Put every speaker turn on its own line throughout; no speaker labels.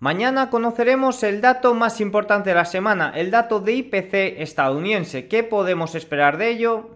Mañana conoceremos el dato más importante de la semana, el dato de IPC estadounidense. ¿Qué podemos esperar de ello?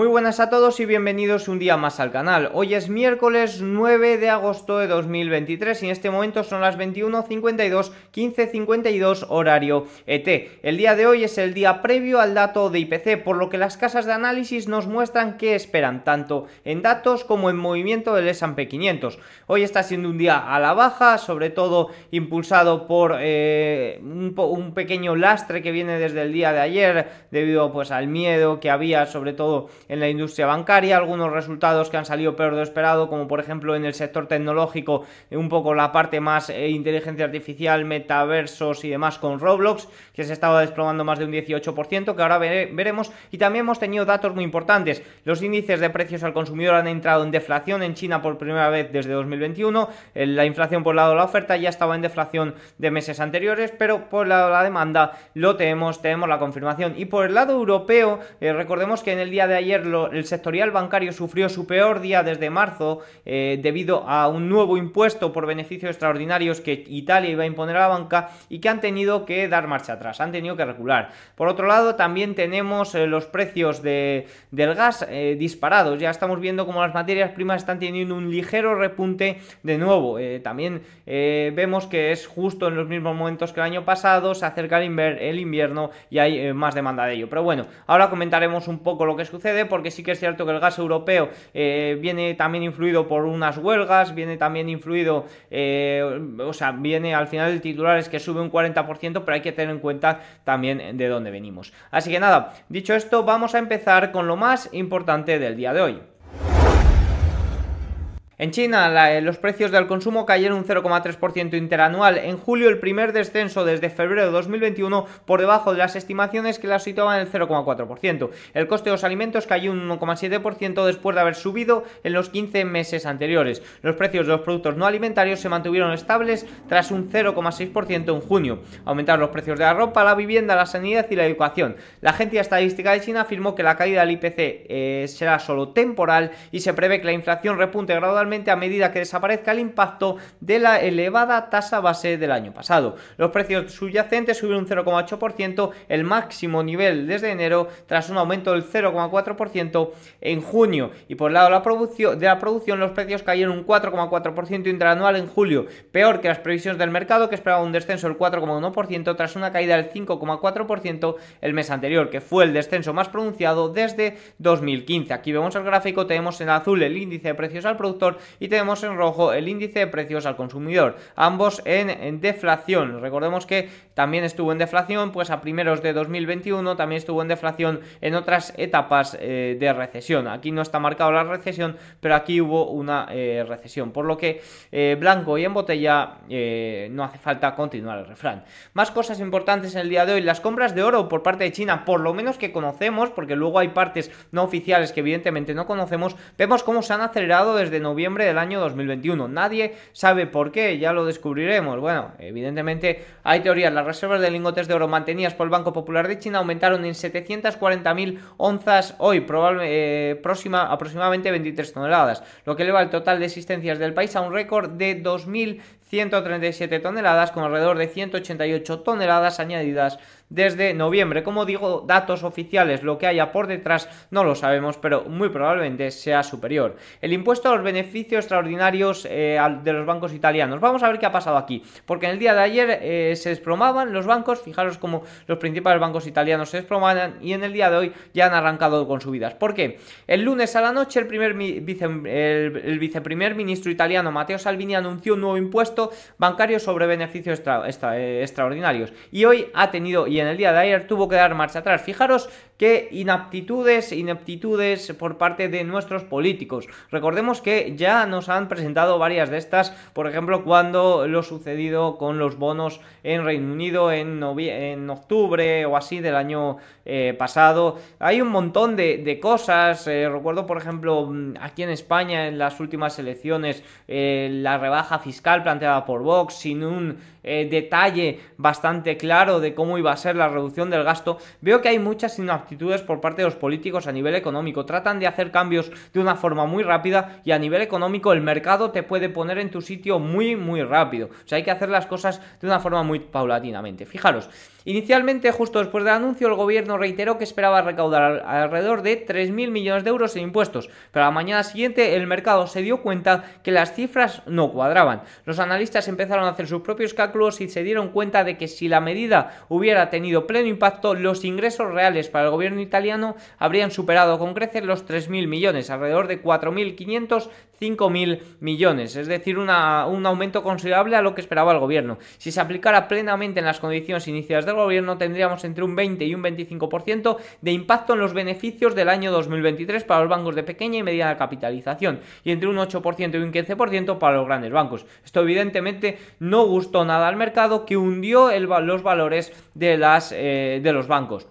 Muy buenas a todos y bienvenidos un día más al canal. Hoy es miércoles 9 de agosto de 2023 y en este momento son las 21.52, 15.52 horario ET. El día de hoy es el día previo al dato de IPC, por lo que las casas de análisis nos muestran qué esperan, tanto en datos como en movimiento del S&P 500. Hoy está siendo un día a la baja, sobre todo impulsado por eh, un, un pequeño lastre que viene desde el día de ayer, debido pues al miedo que había sobre todo en la industria bancaria, algunos resultados que han salido peor de esperado, como por ejemplo en el sector tecnológico, un poco la parte más eh, inteligencia artificial, metaversos y demás con Roblox, que se estaba desplomando más de un 18%, que ahora veremos, y también hemos tenido datos muy importantes. Los índices de precios al consumidor han entrado en deflación en China por primera vez desde 2021, la inflación por el lado de la oferta ya estaba en deflación de meses anteriores, pero por el lado de la demanda lo tenemos, tenemos la confirmación. Y por el lado europeo, eh, recordemos que en el día de ayer el sectorial bancario sufrió su peor día desde marzo eh, debido a un nuevo impuesto por beneficios extraordinarios que Italia iba a imponer a la banca y que han tenido que dar marcha atrás, han tenido que recular. Por otro lado, también tenemos eh, los precios de, del gas eh, disparados. Ya estamos viendo como las materias primas están teniendo un ligero repunte de nuevo. también vemos que es justo en los mismos momentos que el año pasado, se acerca el invierno y hay más demanda de ello. Pero bueno, ahora comentaremos un poco lo que sucede porque sí que es cierto que el gas europeo eh, viene también influido por unas huelgas, viene también influido, eh, o sea, viene al final el titular es que sube un 40%, pero hay que tener en cuenta también de dónde venimos. Así que nada, dicho esto, vamos a empezar con lo más importante del día de hoy. En China, eh, los precios del consumo cayeron un 0,3% interanual. En julio, el primer descenso desde febrero de 2021 por debajo de las estimaciones que la situaban en el 0,4%. El coste de los alimentos cayó un 1,7% después de haber subido en los 15 meses anteriores. Los precios de los productos no alimentarios se mantuvieron estables tras un 0,6% en junio. Aumentaron los precios de la ropa, la vivienda, la sanidad y la educación. La Agencia Estadística de China afirmó que la caída del IPC eh, será solo temporal y se prevé que la inflación repunte gradualmente a medida que desaparezca el impacto de la elevada tasa base del año pasado. Los precios subyacentes subieron un 0,8%, el máximo nivel desde enero, tras un aumento del 0,4% en junio. Y por el lado de la, producción, de la producción, los precios cayeron un 4,4% interanual en julio, peor que las previsiones del mercado, que esperaba un descenso del 4,1% tras una caída del 5,4% el mes anterior, que fue el descenso más pronunciado desde 2015. Aquí vemos el gráfico, tenemos en azul el índice de precios al productor y tenemos en rojo el índice de precios al consumidor, ambos en, deflación. Recordemos que también estuvo en deflación, pues a primeros de 2021 también estuvo en deflación en otras etapas eh, de recesión. Aquí no está marcado la recesión, pero aquí hubo una eh, recesión, por lo que eh, blanco y en botella no hace falta continuar el refrán. Más cosas importantes en el día de hoy, las compras de oro por parte de China, por lo menos que conocemos, porque luego hay partes no oficiales que evidentemente no conocemos, vemos cómo se han acelerado desde noviembre del año 2021. Nadie sabe por qué, ya lo descubriremos. Bueno, evidentemente hay teorías. Las reservas de lingotes de oro mantenidas por el Banco Popular de China aumentaron en 740.000 onzas hoy, probablemente eh, próxima, aproximadamente 23 toneladas, lo que eleva el total de existencias del país a un récord de 2.137 toneladas, con alrededor de 188 toneladas añadidas desde noviembre. Como digo, datos oficiales, lo que haya por detrás no lo sabemos, pero muy probablemente sea superior. El impuesto a los beneficios extraordinarios eh, de los bancos italianos. Vamos a ver qué ha pasado aquí, porque en el día de ayer eh, se desplomaban los bancos, fijaros como los principales bancos italianos se desplomaban y en el día de hoy ya han arrancado con subidas. ¿Por qué? El lunes a la noche el, primer el, viceprimer ministro italiano Matteo Salvini anunció un nuevo impuesto bancario sobre beneficios eh, extraordinarios y hoy ha tenido en el día de ayer tuvo que dar marcha atrás. Fijaros qué inaptitudes, ineptitudes por parte de nuestros políticos. Recordemos que ya nos han presentado varias de estas, por ejemplo, cuando lo sucedido con los bonos en Reino Unido en, en octubre o así del año eh, pasado. Hay un montón de, cosas. Eh, recuerdo, por ejemplo, mm, aquí en España, en las últimas elecciones, la rebaja fiscal planteada por Vox, sin un eh, detalle bastante claro de cómo iba a ser la reducción del gasto, veo que hay muchas inaptitudes por parte de los políticos a nivel económico. Tratan de hacer cambios de una forma muy rápida y a nivel económico el mercado te puede poner en tu sitio muy, muy rápido. O sea, hay que hacer las cosas de una forma muy paulatinamente. Fijaros, Inicialmente, justo después del anuncio, el gobierno reiteró que esperaba recaudar alrededor de 3.000 millones de euros en impuestos, pero a la mañana siguiente el mercado se dio cuenta que las cifras no cuadraban. Los analistas empezaron a hacer sus propios cálculos y se dieron cuenta de que si la medida hubiera tenido pleno impacto, los ingresos reales para el gobierno italiano habrían superado con creces los 3.000 millones, alrededor de 4.500 5.000 millones, es decir, un aumento considerable a lo que esperaba el gobierno. Si se aplicara plenamente en las condiciones iniciales del gobierno, tendríamos entre un 20 y un 25% de impacto en los beneficios del año 2023 para los bancos de pequeña y mediana capitalización y entre un 8% y un 15% para los grandes bancos. Esto evidentemente no gustó nada al mercado que hundió los valores de, las, eh, de los bancos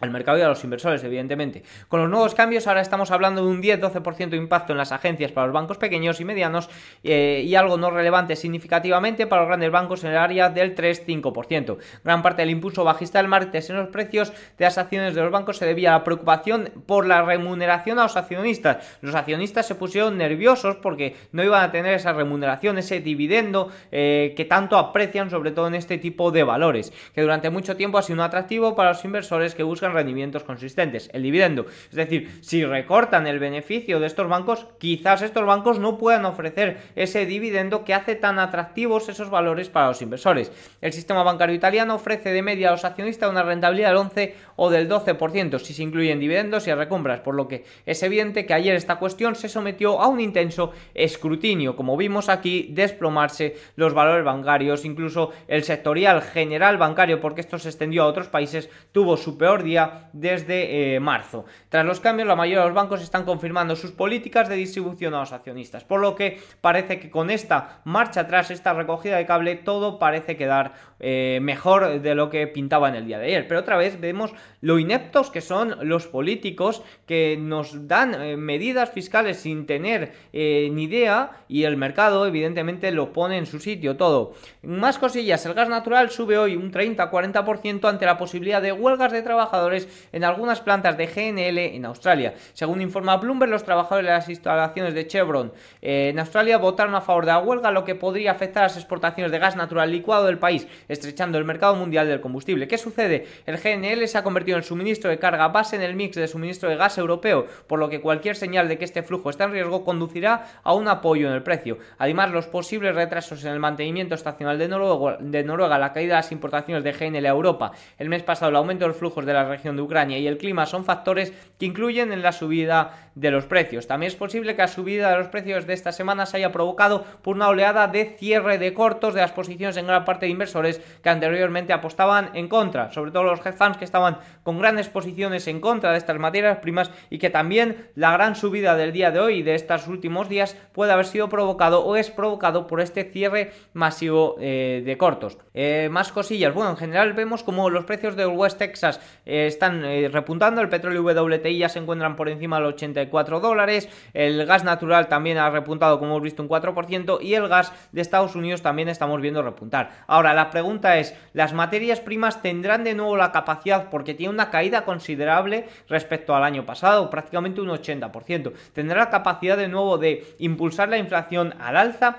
al mercado y a los inversores, evidentemente. Con los nuevos cambios ahora estamos hablando de un 10-12% de impacto en las agencias para los bancos pequeños y medianos eh, y algo no relevante significativamente para los grandes bancos en el área del 3-5%. Gran parte del impulso bajista del martes en los precios de las acciones de los bancos se debía a la preocupación por la remuneración a los accionistas. Los accionistas se pusieron nerviosos porque no iban a tener esa remuneración, ese dividendo eh, que tanto aprecian sobre todo en este tipo de valores, que durante mucho tiempo ha sido un atractivo para los inversores que buscan rendimientos consistentes, el dividendo. Es decir, si recortan el beneficio de estos bancos, quizás estos bancos no puedan ofrecer ese dividendo que hace tan atractivos esos valores para los inversores. El sistema bancario italiano ofrece de media a los accionistas una rentabilidad del 11 o del 12% si se incluyen dividendos y recompras, por lo que es evidente que ayer esta cuestión se sometió a un intenso escrutinio, como vimos aquí desplomarse los valores bancarios, incluso el sectorial general bancario, porque esto se extendió a otros países, tuvo su peor día desde eh, marzo. Tras los cambios, la mayoría de los bancos están confirmando sus políticas de distribución a los accionistas, por lo que parece que con esta marcha atrás, esta recogida de cable, todo parece quedar eh, mejor de lo que pintaba en el día de ayer. Pero otra vez vemos lo ineptos que son los políticos que nos dan eh, medidas fiscales sin tener ni idea y el mercado evidentemente lo pone en su sitio todo. Más cosillas, el gas natural sube hoy un 30-40% ante la posibilidad de huelgas de trabajadores en algunas plantas de GNL en Australia. Según informa Bloomberg, los trabajadores de las instalaciones de Chevron eh, en Australia votaron a favor de la huelga, lo que podría afectar a las exportaciones de gas natural licuado del país, estrechando el mercado mundial del combustible. ¿Qué sucede? El GNL se ha convertido en suministro de carga base en el mix de suministro de gas europeo, por lo que cualquier señal de que este flujo está en riesgo conducirá a un apoyo en el precio. Además, los posibles retrasos en el mantenimiento estacional de Noruega, de Noruega la caída de las importaciones de GNL a Europa, el mes pasado el aumento de los flujos de las región de Ucrania y el clima son factores que incluyen en la subida de los precios. También es posible que la subida de los precios de esta semana se haya provocado por una oleada de cierre de cortos de las posiciones en gran parte de inversores que anteriormente apostaban en contra, sobre todo los hedge funds que estaban con grandes posiciones en contra de estas materias primas y que también la gran subida del día de hoy y de estos últimos días puede haber sido provocado o es provocado por este cierre masivo eh, de cortos. Eh, más cosillas, bueno, en general vemos como los precios de West Texas eh, están repuntando, el petróleo WTI ya se encuentran por encima del 80 4 dólares. El gas natural también ha repuntado, como hemos visto, un 4%. Y el gas de Estados Unidos también estamos viendo repuntar. Ahora, la pregunta es, ¿las materias primas tendrán de nuevo la capacidad, porque tiene una caída considerable respecto al año pasado, prácticamente un 80%? ¿Tendrá la capacidad de nuevo de impulsar la inflación al alza?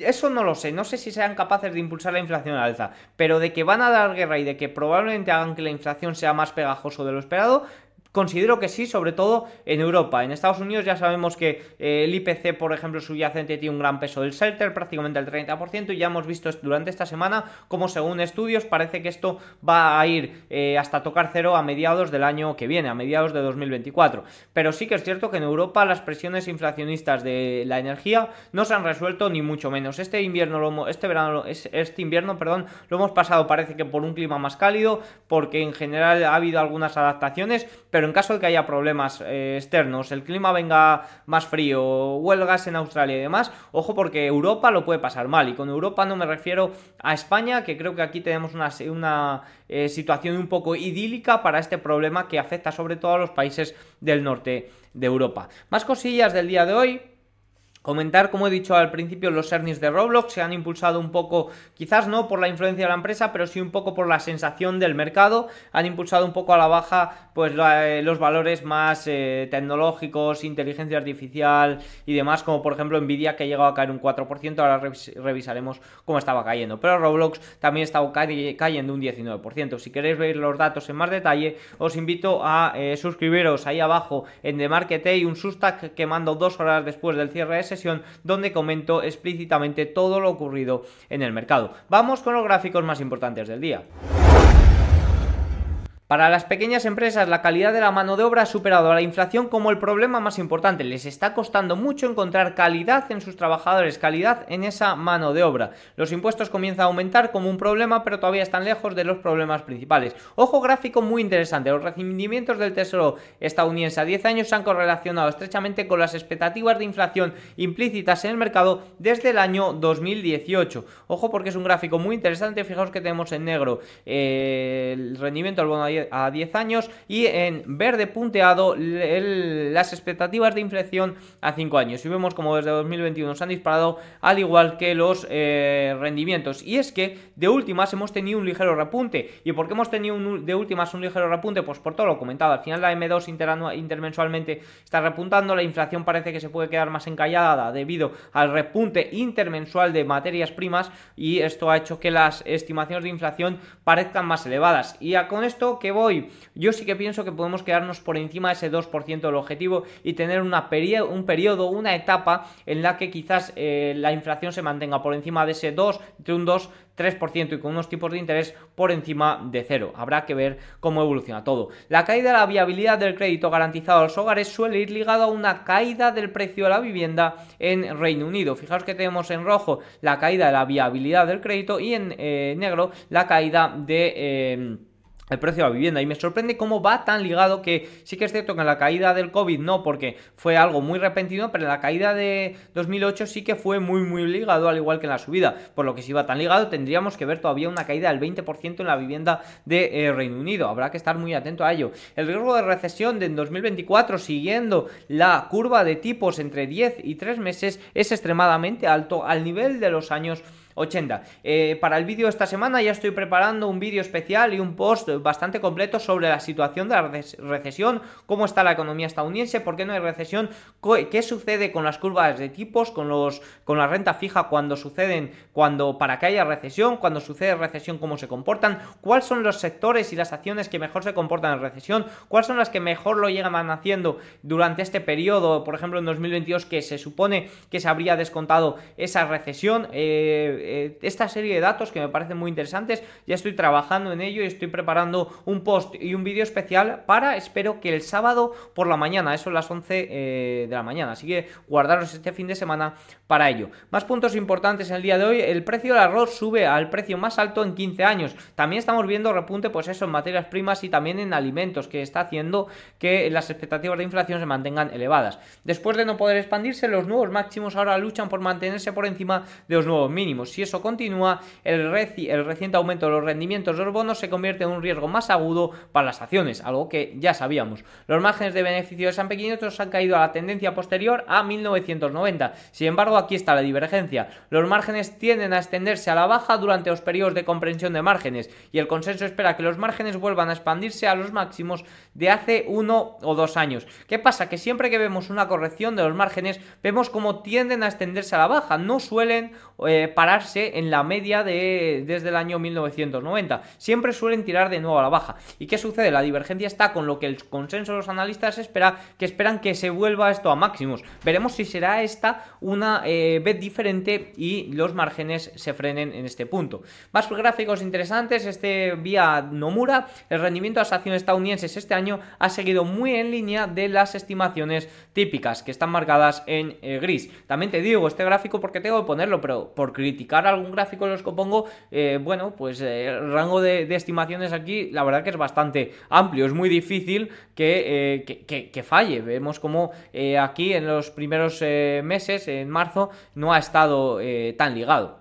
Eso no lo sé, no sé si sean capaces de impulsar la inflación al alza, pero de que van a dar guerra y de que probablemente hagan que la inflación sea más pegajoso de lo esperado, Considero que sí, sobre todo en Europa. En Estados Unidos ya sabemos que eh, el IPC, por ejemplo, subyacente tiene un gran peso del shelter, prácticamente el 30%, y ya hemos visto durante esta semana como según estudios parece que esto va a ir eh, hasta tocar cero a mediados del año que viene, a mediados de 2024. Pero sí que es cierto que en Europa las presiones inflacionistas de la energía no se han resuelto ni mucho menos. Este invierno, lo, este verano, este invierno, perdón, lo hemos pasado parece que por un clima más cálido, porque en general ha habido algunas adaptaciones, pero en caso de que haya problemas eh, externos, el clima venga más frío, huelgas en Australia y demás, ojo porque Europa lo puede pasar mal. Y con Europa no me refiero a España, que creo que aquí tenemos una, una eh, situación un poco idílica para este problema que afecta sobre todo a los países del norte de Europa. Más cosillas del día de hoy. Comentar, como he dicho al principio, los earnings de Roblox se han impulsado un poco, quizás no por la influencia de la empresa, pero sí un poco por la sensación del mercado. Han impulsado un poco a la baja pues eh, los valores más eh, tecnológicos, inteligencia artificial y demás, como por ejemplo Nvidia que ha llegado a caer un 4%, ahora revisaremos cómo estaba cayendo. Pero Roblox también estaba cayendo un 19%. Si queréis ver los datos en más detalle, os invito a eh, suscribiros ahí abajo en The Market y un Substack que mando dos horas después del cierre de donde comento explícitamente todo lo ocurrido en el mercado. Vamos con los gráficos más importantes del día. Para las pequeñas empresas la calidad de la mano de obra ha superado a la inflación como el problema más importante. Les está costando mucho encontrar calidad en sus trabajadores, calidad en esa mano de obra. Los impuestos comienzan a aumentar como un problema, pero todavía están lejos de los problemas principales. Ojo gráfico muy interesante. Los rendimientos del Tesoro estadounidense a 10 años se han correlacionado estrechamente con las expectativas de inflación implícitas en el mercado desde el año 2018. Ojo porque es un gráfico muy interesante. Fijaos que tenemos en negro eh, el rendimiento del bono a 10 años y en verde punteado las expectativas de inflación a 5 años. Y vemos como desde 2021 se han disparado al igual que los eh, rendimientos. Y es que de últimas hemos tenido un ligero repunte. ¿Y por qué hemos tenido de últimas un ligero repunte? Pues por todo lo comentado. Al final la M2 intermensualmente está repuntando, la inflación parece que se puede quedar más encallada debido al repunte intermensual de materias primas y esto ha hecho que las estimaciones de inflación parezcan más elevadas. Y con esto que voy? Yo sí que pienso que podemos quedarnos por encima de ese 2% del objetivo y tener una un periodo, una etapa en la que quizás eh, la inflación se mantenga por encima de ese 2, entre un 2, 3% y con unos tipos de interés por encima de cero. Habrá que ver cómo evoluciona todo. La caída de la viabilidad del crédito garantizado a los hogares suele ir ligado a una caída del precio de la vivienda en Reino Unido. Fijaos que tenemos en rojo la caída de la viabilidad del crédito y en eh, negro la caída de... Eh, el precio de la vivienda. Y me sorprende cómo va tan ligado que sí que es cierto que en la caída del COVID no, porque fue algo muy repentino, pero en la caída de 2008 sí que fue muy, muy ligado, al igual que en la subida. Por lo que si va tan ligado, tendríamos que ver todavía una caída del 20% en la vivienda de eh, Reino Unido. Habrá que estar muy atento a ello. El riesgo de recesión de en 2024, siguiendo la curva de tipos entre 10 y 3 meses, es extremadamente alto al nivel de los años 80. Eh, para el vídeo de esta semana ya estoy preparando un vídeo especial y un post bastante completo sobre la situación de la recesión, cómo está la economía estadounidense, por qué no hay recesión, qué sucede con las curvas de tipos, con los con la renta fija cuando suceden, cuando para que haya recesión, cuando sucede recesión, cómo se comportan, cuáles son los sectores y las acciones que mejor se comportan en recesión, cuáles son las que mejor lo llegan haciendo durante este periodo, por ejemplo en 2022 que se supone que se habría descontado esa recesión. Eh, eh, esta serie de datos que me parecen muy interesantes. Ya estoy trabajando en ello y estoy preparando un post y un vídeo especial para, espero que el sábado por la mañana, eso es las 11 eh, de la mañana. Así que guardaros este fin de semana para ello. Más puntos importantes en el día de hoy. El precio del arroz sube al precio más alto en 15 años. También estamos viendo repunte, pues eso, en materias primas y también en alimentos, que está haciendo que las expectativas de inflación se mantengan elevadas. Después de no poder expandirse, los nuevos máximos ahora luchan por mantenerse por encima de los nuevos mínimos si eso continúa, el, el reciente aumento de los rendimientos de los bonos se convierte en un riesgo más agudo para las acciones, algo que ya sabíamos. Los márgenes de beneficio de San Pequeñitos han caído a la tendencia posterior a 1990. Sin embargo, aquí está la divergencia. Los márgenes tienden a extenderse a la baja durante los periodos de comprensión de márgenes y el consenso espera que los márgenes vuelvan a expandirse a los máximos de hace uno o dos años. ¿Qué pasa? Que siempre que vemos una corrección de los márgenes, vemos cómo tienden a extenderse a la baja. No suelen eh, en la media de desde el año 1990. Siempre suelen tirar de nuevo a la baja. ¿Y qué sucede? La divergencia está con lo que el consenso de los analistas espera, que esperan que se vuelva esto a máximos. Veremos si será esta una eh, vez diferente y los márgenes se frenen en este punto. Más gráficos interesantes, este vía Nomura, el rendimiento de las acciones estadounidenses este año ha seguido muy en línea de las estimaciones típicas que están marcadas en eh, gris. También te digo este gráfico porque tengo que ponerlo, pero por criticar algún gráfico los que pongo, eh, bueno, pues eh, el rango de, estimaciones aquí, la verdad que es bastante amplio. Es muy difícil que, eh, que, falle. Vemos como aquí en los primeros meses, en marzo, no ha estado tan ligado.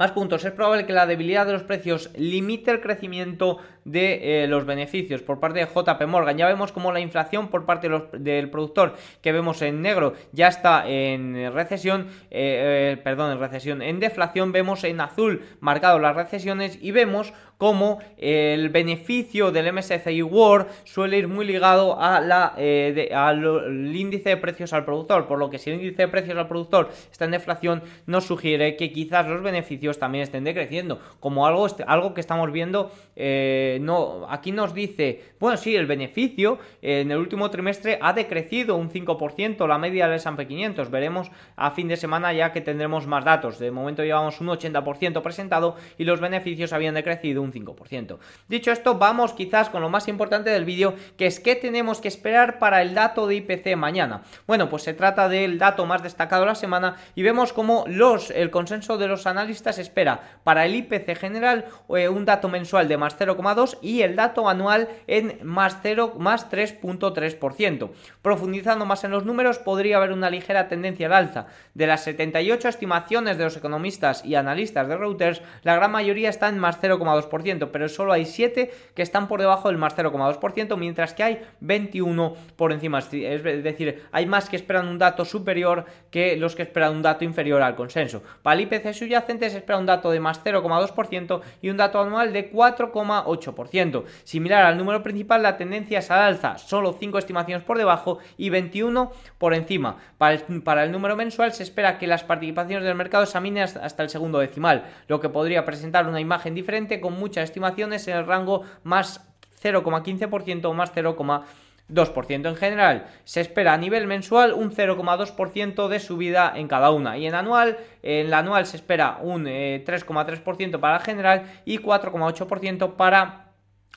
Más puntos. Es probable que la debilidad de los precios limite el crecimiento de eh, los beneficios por parte de JP Morgan. Ya vemos como la inflación por parte del productor que vemos en negro ya está en recesión, eh, perdón, en recesión, en deflación, vemos en azul marcado las recesiones y vemos como el beneficio del MSCI World suele ir muy ligado a la, eh, al índice de precios al productor, por lo que si el índice de precios al productor está en deflación, nos sugiere que quizás los beneficios también estén decreciendo, como algo, algo que estamos viendo, eh, no, aquí nos dice, bueno, sí, el beneficio en el último trimestre ha decrecido un 5%, la media del S&P 500, veremos a fin de semana ya que tendremos más datos, de momento llevamos un 80% presentado y los beneficios habían decrecido un 5%. Dicho esto, vamos quizás con lo más importante del vídeo, que es qué tenemos que esperar para el dato de IPC mañana. Bueno, pues se trata del dato más destacado de la semana y vemos como los, el consenso de los analistas espera para el IPC general eh, un dato mensual de más 0,2 y el dato anual en más 0, más 3.3%. Profundizando más en los números, podría haber una ligera tendencia al alza. De las 78 estimaciones de los economistas y analistas de Reuters, la gran mayoría está en más 0,2% pero solo hay 7 que están por debajo del más 0,2%, mientras que hay 21 por encima. Es decir, hay más que esperan un dato superior que los que esperan un dato inferior al consenso. Para el IPC subyacente se espera un dato de más 0,2% y un dato anual de 4,8%. Similar al número principal, la tendencia es al alza, solo 5 estimaciones por debajo y 21 por encima. Para el, número mensual se espera que las participaciones del mercado examinen hasta el segundo decimal, lo que podría presentar una imagen diferente con muchas estimaciones en el rango más 0,15% o más 0,2%. En general, se espera a nivel mensual un 0,2% de subida en cada una. Y en anual, en la anual se espera un 3,3% eh, para general y 4,8% para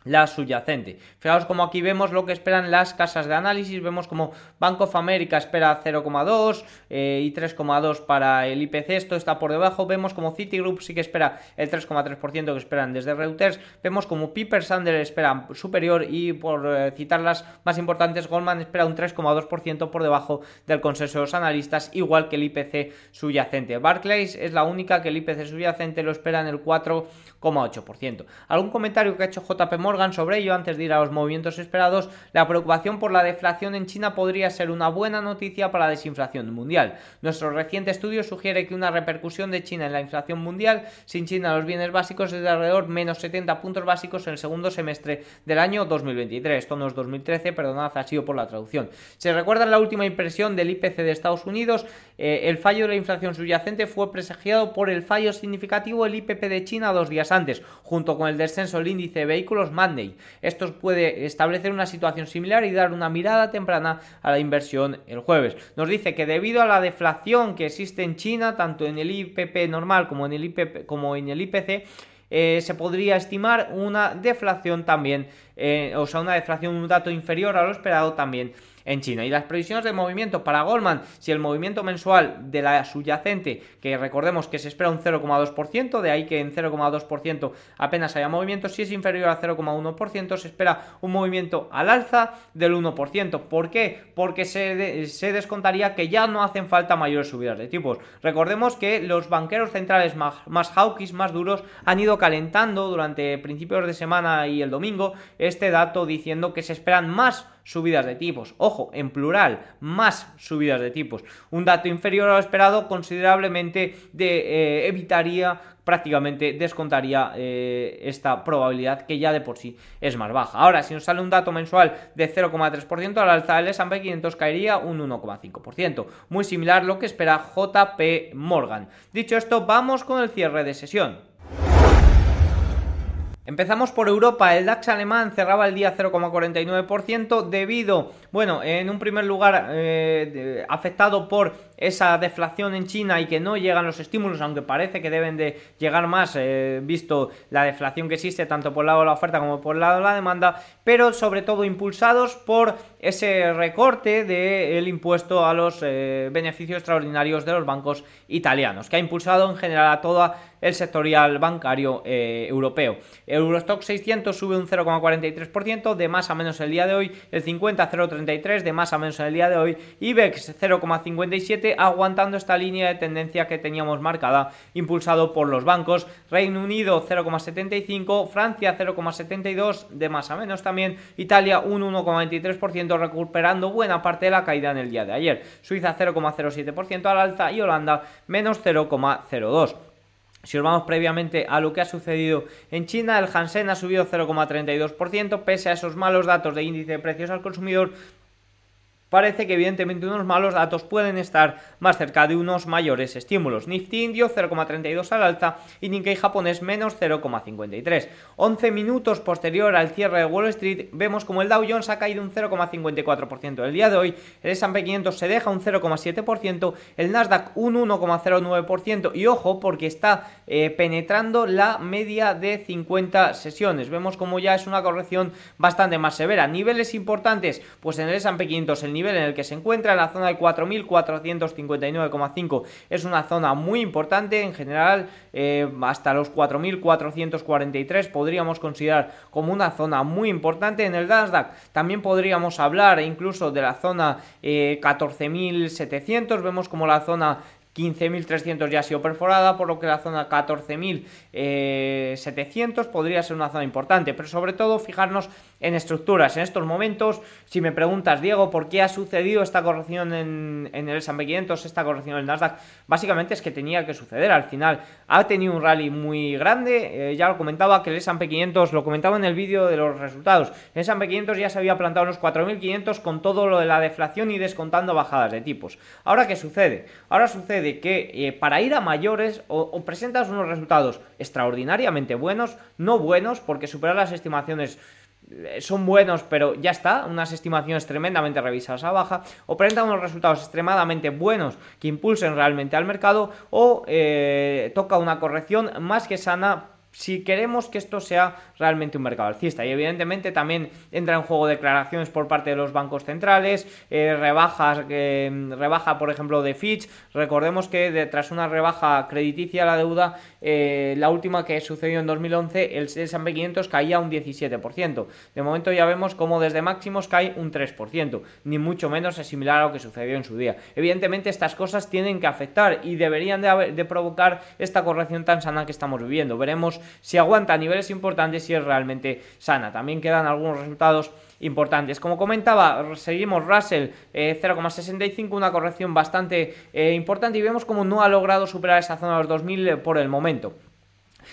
la subyacente. Fijaos como aquí vemos lo que esperan las casas de análisis, vemos como Bank of America espera 0,2 eh, y 3,2 para el IPC, esto está por debajo, vemos como Citigroup sí que espera el 3,3% que esperan desde Reuters, vemos como Piper Sandler espera superior y por eh, citar las más importantes, Goldman espera un 3,2% por debajo del consenso de los analistas, igual que el IPC subyacente. Barclays es la única que el IPC subyacente lo espera en el 4,8%. ¿Algún comentario que ha hecho JP Morgan? Sobre ello antes de ir a los movimientos esperados, la preocupación por la deflación en China podría ser una buena noticia para la desinflación mundial. Nuestro reciente estudio sugiere que una repercusión de China en la inflación mundial sin China los bienes básicos es de alrededor menos 70 puntos básicos en el segundo semestre del año 2023. Esto no es 2013, perdonad, ha sido por la traducción. Se recuerda la última impresión del IPC de Estados Unidos, eh, el fallo de la inflación subyacente fue presagiado por el fallo significativo del IPP de China dos días antes, junto con el descenso del índice de vehículos esto puede establecer una situación similar y dar una mirada temprana a la inversión el jueves. Nos dice que debido a la deflación que existe en China, tanto en el IPP normal como en el, IPC, eh, se podría estimar una deflación también, eh, o sea, una deflación, un dato inferior a lo esperado también en China. Y las previsiones de movimiento para Goldman, si el movimiento mensual de la subyacente, que recordemos que se espera un 0,2%, de ahí que en 0,2% apenas haya movimiento, si es inferior a 0,1%, se espera un movimiento al alza del 1%. ¿Por qué? Porque se, se descontaría que ya no hacen falta mayores subidas de tipos. Recordemos que los banqueros centrales más, más hawkish, más duros, han ido calentando durante principios de semana y el domingo este dato diciendo que se esperan más subidas de tipos. Ojo, en plural, más subidas de tipos. Un dato inferior a lo esperado considerablemente de, eh, evitaría prácticamente descontaría eh, esta probabilidad que ya de por sí es más baja. Ahora, si nos sale un dato mensual de 0,3%, al alza del S&P 500 caería un 1,5%. Muy similar a lo que espera JP Morgan. Dicho esto, vamos con el cierre de sesión. Empezamos por Europa, el DAX alemán cerraba el día 0,49% debido, bueno, en un primer lugar eh, afectado por esa deflación en China y que no llegan los estímulos, aunque parece que deben de llegar más, eh, visto la deflación que existe tanto por el lado de la oferta como por el lado de la demanda, pero sobre todo impulsados por ese recorte del impuesto a los eh, beneficios extraordinarios de los bancos italianos, que ha impulsado en general a todo el sectorial bancario europeo. Eurostock 600 sube un 0,43%, de más a menos el día de hoy, el 50 0,33 de más a menos el día de hoy, IBEX 0,57 aguantando esta línea de tendencia que teníamos marcada, impulsado por los bancos, Reino Unido 0,75, Francia 0,72 de más a menos también, Italia un 1,23% recuperando buena parte de la caída en el día de ayer, Suiza 0,07% al alza y Holanda menos 0,02%. Si os vamos previamente a lo que ha sucedido en China, el Hansen ha subido 0,32%, pese a esos malos datos de índice de precios al consumidor, parece que evidentemente unos malos datos pueden estar más cerca de unos mayores estímulos. Nifty indio 0,32 al alza y Nikkei japonés menos 0,53. 11 minutos posterior al cierre de Wall Street vemos como el Dow Jones ha caído un 0,54% el día de hoy, el S&P 500 se deja un 0,7%, el Nasdaq un 1,09% y ojo porque está eh, penetrando la media de 50 sesiones. Vemos como ya es una corrección bastante más severa. Niveles importantes, pues en el S&P 500 el nivel en el que se encuentra, en la zona de 4.459,5. Es una zona muy importante, en general eh, hasta los 4.443 podríamos considerar como una zona muy importante. En el Nasdaq también podríamos hablar incluso de la zona 14.700, eh, vemos como la zona 15.300 ya ha sido perforada, por lo que la zona 14.700 eh, podría ser una zona importante, pero sobre todo fijarnos en estructuras. En estos momentos, si me preguntas, Diego, ¿por qué ha sucedido esta corrección en, el S&P 500, esta corrección en el Nasdaq? Básicamente es que tenía que suceder. Al final ha tenido un rally muy grande, eh, ya lo comentaba que el S&P 500, lo comentaba en el vídeo de los resultados, el S&P 500 ya se había plantado unos 4.500 con todo lo de la deflación y descontando bajadas de tipos. Ahora, ¿qué sucede? Ahora sucede de que eh, para ir a mayores o, presentas unos resultados extraordinariamente buenos, no buenos, porque superar las estimaciones son buenos, pero ya está, unas estimaciones tremendamente revisadas a baja, o presentan unos resultados extremadamente buenos que impulsen realmente al mercado, o eh, toca una corrección más que sana si queremos que esto sea realmente un mercado alcista. Y evidentemente también entra en juego declaraciones por parte de los bancos centrales, eh, rebajas, eh, rebaja por ejemplo de Fitch. Recordemos que tras una rebaja crediticia a la deuda, eh, la última que sucedió en 2011, el S&P 500 caía un 17%. De momento ya vemos cómo desde máximos cae un 3%, ni mucho menos es similar a lo que sucedió en su día. Evidentemente estas cosas tienen que afectar y deberían de, de provocar esta corrección tan sana que estamos viviendo. Veremos si aguanta niveles importantes, si es realmente sana. También quedan algunos resultados importantes. Como comentaba, seguimos Russell 0,65, eh, una corrección bastante eh, importante y vemos como no ha logrado superar esa zona de los 2000 eh, por el momento.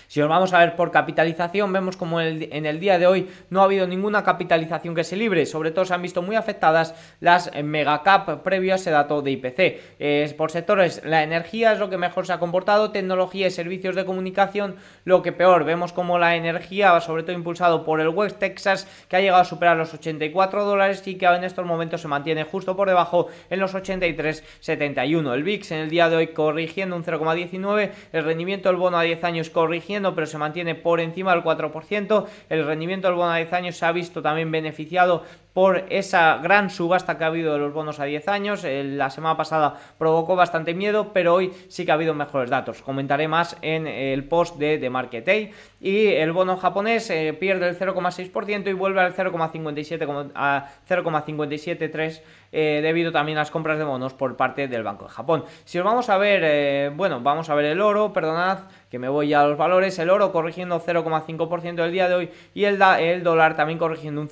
Si nos vamos a ver por capitalización, vemos como en el, día de hoy no ha habido ninguna capitalización que se libre, sobre todo se han visto muy afectadas las megacap previo a ese dato de IPC. por sectores, la energía es lo que mejor se ha comportado, tecnología y servicios de comunicación lo que peor. Vemos como la energía, sobre todo impulsado por el West Texas, que ha llegado a superar los 84 dólares y que en estos momentos se mantiene justo por debajo en los 83,71. El VIX en el día de hoy corrigiendo un 0,19, el rendimiento del bono a 10 años corrigiendo pero se mantiene por encima del 4%. El rendimiento del bono a 10 años se ha visto también beneficiado por esa gran subasta que ha habido de los bonos a 10 años. La semana pasada provocó bastante miedo, pero hoy sí que ha habido mejores datos. Comentaré más en el post de The Market Day. Y el bono japonés eh, pierde el 0,6% y vuelve al 0,57 a 0,573 eh, debido también a las compras de bonos por parte del Banco de Japón. Si os vamos a ver, eh, bueno, vamos a ver el oro, perdonad que me voy a los valores, el oro corrigiendo 0,5% del día de hoy y el, el dólar también corrigiendo un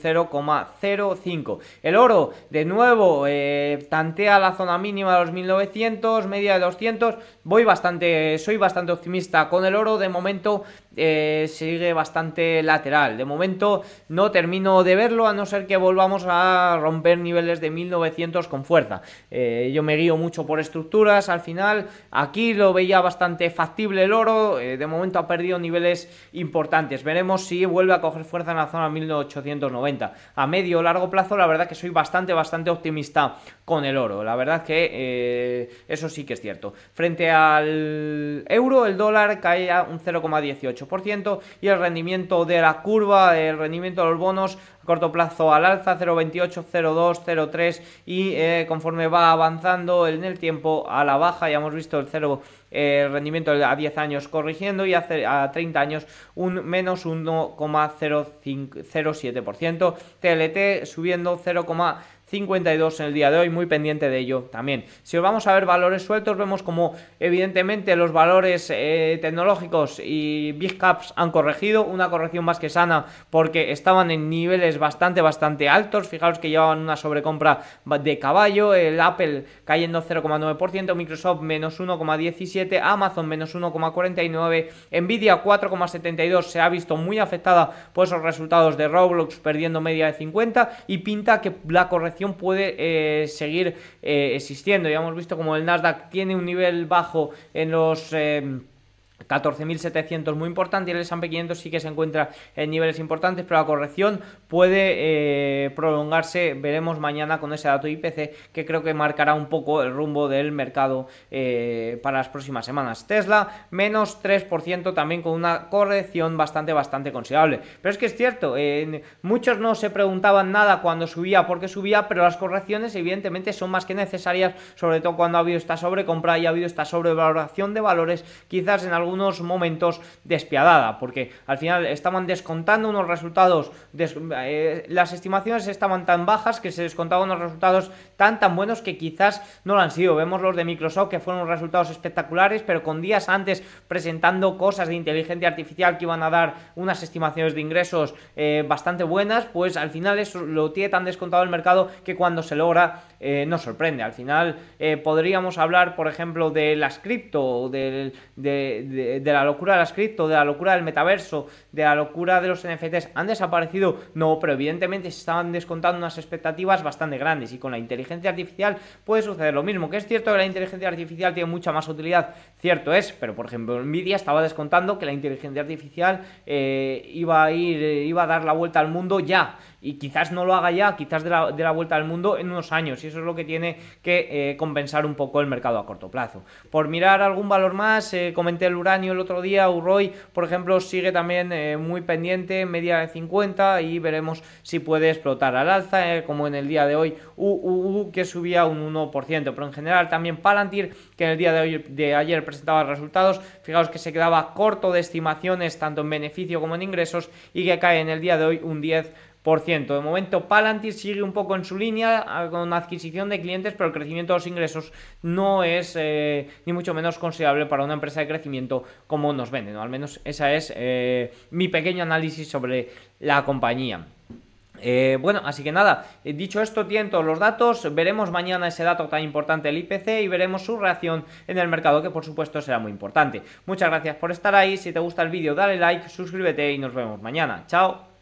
0,05. El oro, de nuevo, eh, tantea la zona mínima de los 1900, media de 200, voy bastante, soy bastante optimista con el oro, de momento eh, sigue bastante lateral. De momento no termino de verlo a no ser que volvamos a romper niveles de 1900 con fuerza. Eh, yo me guío mucho por estructuras al final. Aquí lo veía bastante factible el oro. Eh, de momento ha perdido niveles importantes. Veremos si vuelve a coger fuerza en la zona 1890. A medio o largo plazo la verdad que soy bastante, bastante optimista con el oro. La verdad que eso sí que es cierto. Frente al euro el dólar cae a un 0,18%. 0,28% y el rendimiento de la curva, el rendimiento de los bonos corto plazo al alza 0,28, 0,2, 0,3 y eh, conforme va avanzando en el tiempo a la baja, ya hemos visto el 0 eh, rendimiento a 10 años corrigiendo y a 30 años un menos 1,07%, TLT subiendo 0,5 52 en el día de hoy, muy pendiente de ello también. Si os vamos a ver valores sueltos, vemos como evidentemente los valores eh, tecnológicos y big caps han corregido, una corrección más que sana porque estaban en niveles bastante, bastante altos. Fijaos que llevaban una sobrecompra de caballo, el Apple cayendo 0,9%, Microsoft menos 1,17%, Amazon menos 1,49%, Nvidia 4,72%, se ha visto muy afectada por esos resultados de Roblox perdiendo media de 50 y pinta que la corrección puede eh, seguir eh, existiendo. Ya hemos visto como el Nasdaq tiene un nivel bajo en los... Eh, 14.700 muy importante y el S&P 500 sí que se encuentra en niveles importantes, pero la corrección puede eh, prolongarse, veremos mañana con ese dato IPC que creo que marcará un poco el rumbo del mercado eh, para las próximas semanas. Tesla menos 3% también con una corrección bastante, bastante considerable. Pero es que es cierto, muchos no se preguntaban nada cuando subía, por qué subía, pero las correcciones evidentemente son más que necesarias, sobre todo cuando ha habido esta sobrecompra y ha habido esta sobrevaloración de valores, quizás en algún unos momentos despiadada, porque al final estaban descontando unos resultados, eh, las estimaciones estaban tan bajas que se descontaban unos resultados tan tan buenos que quizás no lo han sido. Vemos los de Microsoft que fueron resultados espectaculares, pero con días antes presentando cosas de inteligencia artificial que iban a dar unas estimaciones de ingresos eh, bastante buenas, pues al final eso lo tiene tan descontado el mercado que cuando se logra eh, no sorprende. Al final podríamos hablar, por ejemplo, de las cripto, de, de de, la locura de las cripto, de la locura del metaverso, de la locura de los NFTs, ¿han desaparecido? No, pero evidentemente se estaban descontando unas expectativas bastante grandes. Y con la inteligencia artificial puede suceder lo mismo, que es cierto que la inteligencia artificial tiene mucha más utilidad, cierto es, pero por ejemplo Nvidia estaba descontando que la inteligencia artificial eh, iba a ir, eh, iba a dar la vuelta al mundo ya y quizás no lo haga ya, quizás de la, de la, vuelta al mundo en unos años, y eso es lo que tiene que eh, compensar un poco el mercado a corto plazo. Por mirar algún valor más, eh, comenté el uranio el otro día, Urroy, por ejemplo, sigue también eh, muy pendiente, media de 50, y veremos si puede explotar al alza, como en el día de hoy, UUU, que subía un 1%, pero en general también Palantir, que en el día de, hoy, de ayer presentaba resultados, fijaos que se quedaba corto de estimaciones, tanto en beneficio como en ingresos, y que cae en el día de hoy un 10%. De momento, Palantir sigue un poco en su línea ah, con adquisición de clientes, pero el crecimiento de los ingresos no es eh, ni mucho menos considerable para una empresa de crecimiento como nos venden. Al menos esa es eh, mi pequeño análisis sobre la compañía. Eh, bueno, así que nada, dicho esto, tienen todos los datos, veremos mañana ese dato tan importante del IPC y veremos su reacción en el mercado, que por supuesto será muy importante. Muchas gracias por estar ahí, si te gusta el vídeo dale like, suscríbete y nos vemos mañana. Chao.